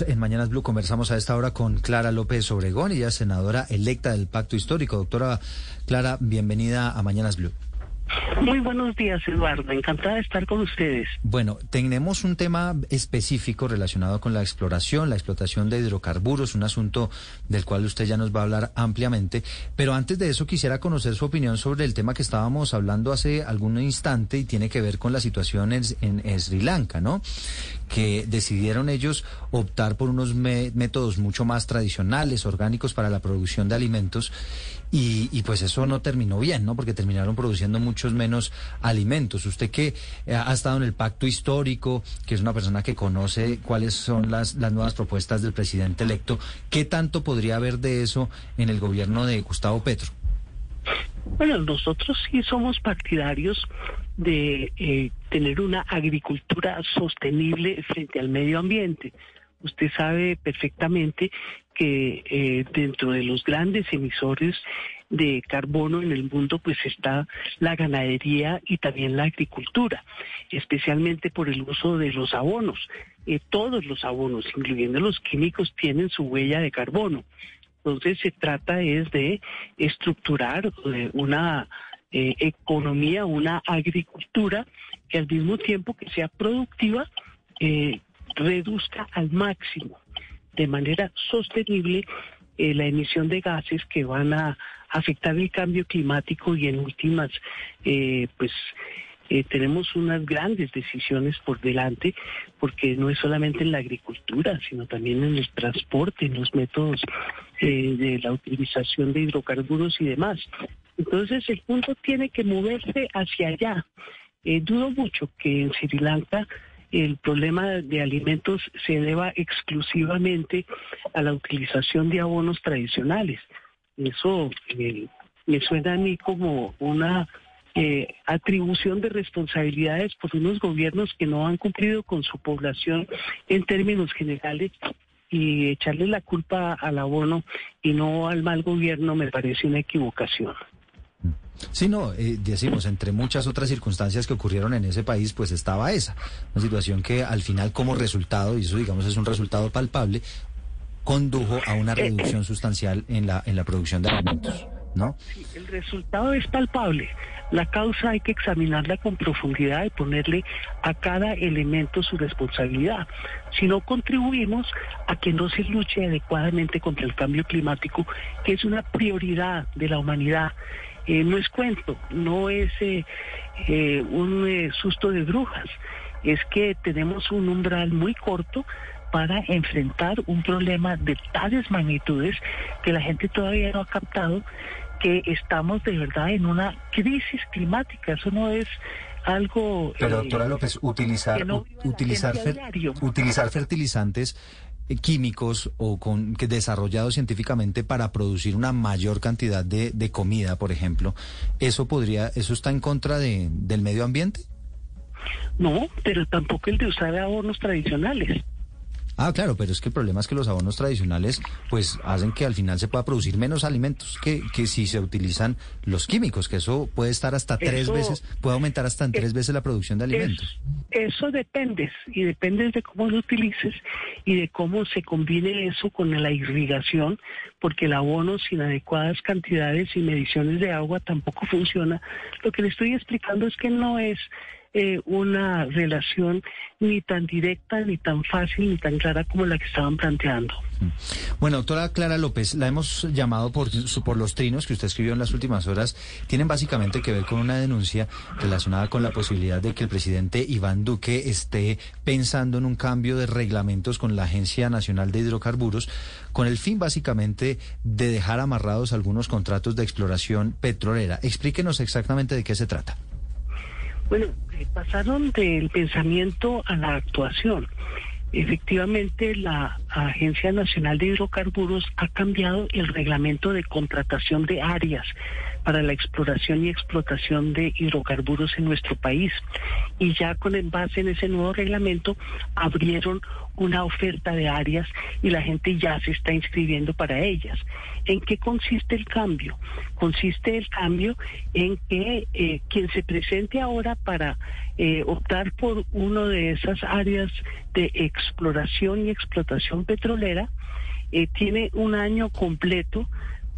En Mañanas Blue, conversamos a esta hora con Clara López Obregón, ella es senadora electa del Pacto Histórico. Doctora Clara, bienvenida a Mañanas Blue. Muy buenos días, Eduardo. Encantada de estar con ustedes. Bueno, tenemos un tema específico relacionado con la exploración, la explotación de hidrocarburos, un asunto del cual usted ya nos va a hablar ampliamente. Pero antes de eso quisiera conocer su opinión sobre el tema que estábamos hablando hace algún instante y tiene que ver con la situación en, Sri Lanka, ¿no? Que decidieron ellos optar por unos métodos mucho más tradicionales, orgánicos para la producción de alimentos y, pues eso no terminó bien, ¿no? Porque terminaron produciendo menos alimentos. Usted que eh, ha estado en el pacto histórico, que es una persona que conoce cuáles son las, las nuevas propuestas del presidente electo, ¿qué tanto podría haber de eso en el gobierno de Gustavo Petro? Bueno, nosotros sí somos partidarios de eh, tener una agricultura sostenible frente al medio ambiente. Usted sabe perfectamente que eh, dentro de los grandes emisores de carbono en el mundo pues está la ganadería y también la agricultura, especialmente por el uso de los abonos. Eh, todos los abonos, incluyendo los químicos, tienen su huella de carbono. Entonces se trata es de estructurar eh, una economía, una agricultura que al mismo tiempo que sea productiva, reduzca al máximo de manera sostenible eh, la emisión de gases que van a afectar el cambio climático y en últimas, eh, pues eh, tenemos unas grandes decisiones por delante, porque no es solamente en la agricultura, sino también en el transporte, en los métodos de la utilización de hidrocarburos y demás. Entonces el punto tiene que moverse hacia allá. dudo mucho que en Sri Lanka el problema de alimentos se deba exclusivamente a la utilización de abonos tradicionales. Eso me suena a mí como una eh, atribución de responsabilidades por unos gobiernos que no han cumplido con su población en términos generales y echarle la culpa al abono y no al mal gobierno me parece una equivocación. Sí, no, eh, decimos, entre muchas otras circunstancias que ocurrieron en ese país, pues estaba esa, una situación que al final como resultado, y eso digamos es un resultado palpable, condujo a una reducción sustancial en la, en la producción de alimentos, ¿no? Sí, el resultado es palpable. La causa hay que examinarla con profundidad y ponerle a cada elemento su responsabilidad. Si no contribuimos a que no se luche adecuadamente contra el cambio climático, que es una prioridad de la humanidad, eh, no es cuento, no es eh, eh, un susto de brujas, es que tenemos un umbral muy corto para enfrentar un problema de tales magnitudes que la gente todavía no ha captado que estamos de verdad en una crisis climática. Eso no es algo... Pero doctora López, utilizar, utilizar, utilizar fertilizantes eh, químicos o con que desarrollados científicamente para producir una mayor cantidad de, de, comida, por ejemplo, eso podría, eso está en contra de, del medio ambiente. No, pero tampoco el de usar abonos tradicionales. Ah, claro, pero es que el problema es que los abonos tradicionales pues hacen que al final se pueda producir menos alimentos que, que si se utilizan los químicos, que eso puede estar hasta tres veces, puede aumentar hasta en tres veces la producción de alimentos. eso depende, y depende de cómo lo utilices y de cómo se combine eso con la irrigación, porque el abono sin adecuadas cantidades y mediciones de agua tampoco funciona. Lo que le estoy explicando es que no es eh, una relación ni tan directa, ni tan fácil, ni tan clara como la que estaban planteando. Mm. Bueno, doctora Clara López, la hemos llamado por, por los trinos que usted escribió en las últimas horas. Tienen básicamente que ver con una denuncia relacionada con la posibilidad de que el presidente Iván Duque esté pensando en un cambio de reglamentos con la Agencia Nacional de Hidrocarburos, con el fin básicamente de dejar amarrados algunos contratos de exploración petrolera. Explíquenos exactamente de qué se trata. Bueno, eh, pasaron del pensamiento a la actuación. Efectivamente, la Agencia Nacional de Hidrocarburos ha cambiado el reglamento de contratación de áreas para la exploración y explotación de hidrocarburos en nuestro país. Y ya con el base en ese nuevo reglamento abrieron una oferta de áreas y la gente ya se está inscribiendo para ellas. ¿En qué consiste el cambio? Consiste el cambio en que eh, quien se presente ahora para eh, optar por una de esas áreas de exploración y explotación petrolera, eh, tiene un año completo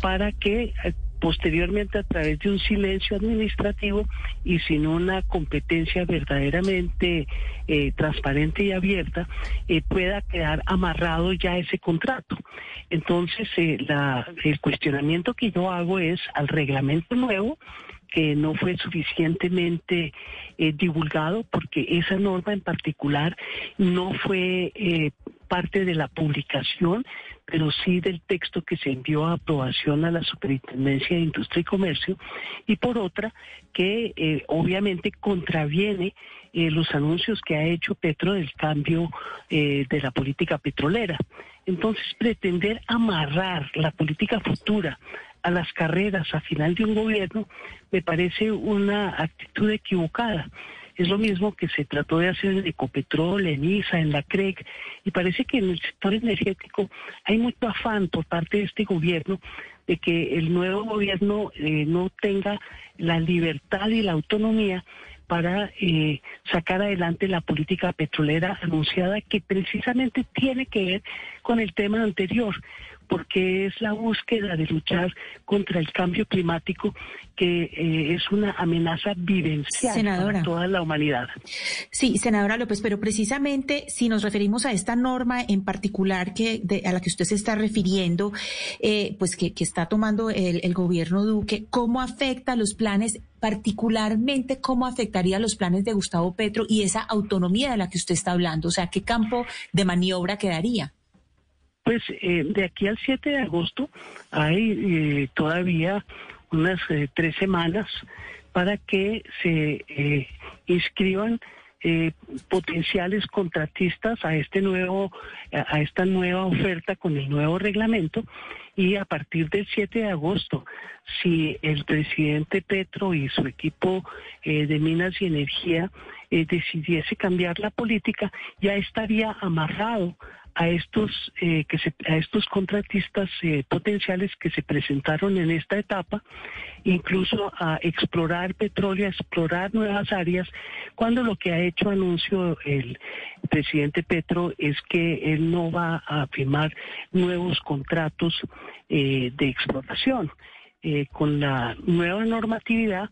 para que posteriormente a través de un silencio administrativo y sin una competencia verdaderamente eh, transparente y abierta, eh, pueda quedar amarrado ya ese contrato. Entonces, eh, el cuestionamiento que yo hago es al reglamento nuevo, que no fue suficientemente divulgado porque esa norma en particular no fue parte de la publicación, pero sí del texto que se envió a aprobación a la Superintendencia de Industria y Comercio, y por otra, que eh, obviamente contraviene eh, los anuncios que ha hecho Petro del cambio eh, de la política petrolera. Entonces, pretender amarrar la política futura a las carreras a final de un gobierno me parece una actitud equivocada. Es lo mismo que se trató de hacer en Ecopetrol, en ISA, en la CREC, y parece que en el sector energético hay mucho afán por parte de este gobierno de que el nuevo gobierno eh, no tenga la libertad y la autonomía para eh, sacar adelante la política petrolera anunciada que precisamente tiene que ver con el tema anterior, porque es la búsqueda de luchar contra el cambio climático que eh, es una amenaza vivencial para toda la humanidad. Sí, senadora López, pero precisamente si nos referimos a esta norma en particular que a la que usted se está refiriendo, eh, pues que, está tomando el, el gobierno Duque, ¿cómo afecta los planes particularmente cómo afectaría los planes de Gustavo Petro y esa autonomía de la que usted está hablando? O sea, ¿qué campo de maniobra quedaría? Pues eh, de aquí al 7 de agosto hay eh, todavía unas eh, tres semanas para que se inscriban potenciales contratistas a este nuevo a esta nueva oferta con el nuevo reglamento. Y a partir del 7 de agosto si el presidente Petro y su equipo de Minas y Energía decidiese cambiar la política ya estaría amarrado a estos eh, que se, a estos contratistas eh, potenciales que se presentaron en esta etapa, incluso a explorar petróleo, a explorar nuevas áreas, cuando lo que ha hecho anuncio el presidente Petro es que él no va a firmar nuevos contratos eh, de explotación. con la nueva normatividad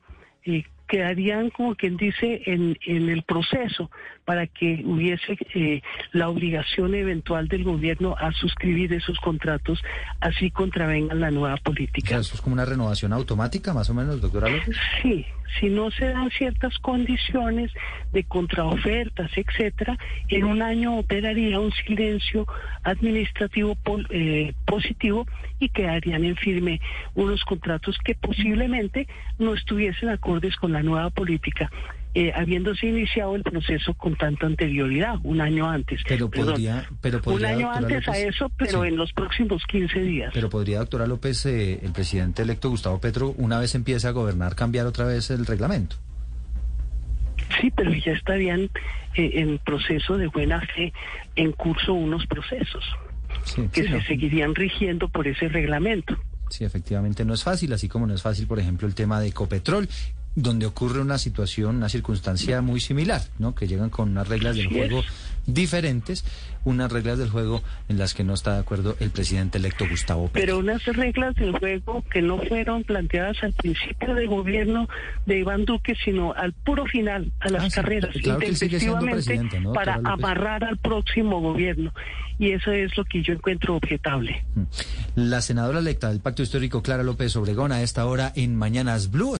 quedarían, como quien dice, en, en el proceso para que hubiese eh, la obligación eventual del gobierno a suscribir esos contratos, así contravengan la nueva política. ¿Eso es como una renovación automática, más o menos, doctora López? Sí, si no se dan ciertas condiciones de contraofertas, etcétera, en un año operaría un silencio administrativo eh, positivo y quedarían en firme unos contratos que posiblemente no estuviesen acordes con la nueva política eh, habiéndose iniciado el proceso con tanta anterioridad, un año antes. Pero podría, pero un año antes a eso, pero en los próximos 15 días. Pero podría, doctora López, eh, el presidente electo Gustavo Petro, una vez empiece a gobernar, cambiar otra vez el reglamento. Sí, pero ya estarían eh, en proceso de buena fe en curso unos procesos que se seguirían rigiendo por ese reglamento. Sí, efectivamente no es fácil, así como no es fácil, por ejemplo, el tema de Ecopetrol donde ocurre una situación, una circunstancia muy similar, ¿no? Que llegan con unas reglas del juego diferentes, unas reglas del juego en las que no está de acuerdo el presidente electo Gustavo Petro. Pero unas reglas del juego que no fueron planteadas al principio del gobierno de Iván Duque, sino al puro final, a las ah, carreras, claro para amarrar al próximo gobierno. Y eso es lo que yo encuentro objetable. Mm. La senadora electa del Pacto Histórico, Clara López Obregón, a esta hora en Mañanas Blue.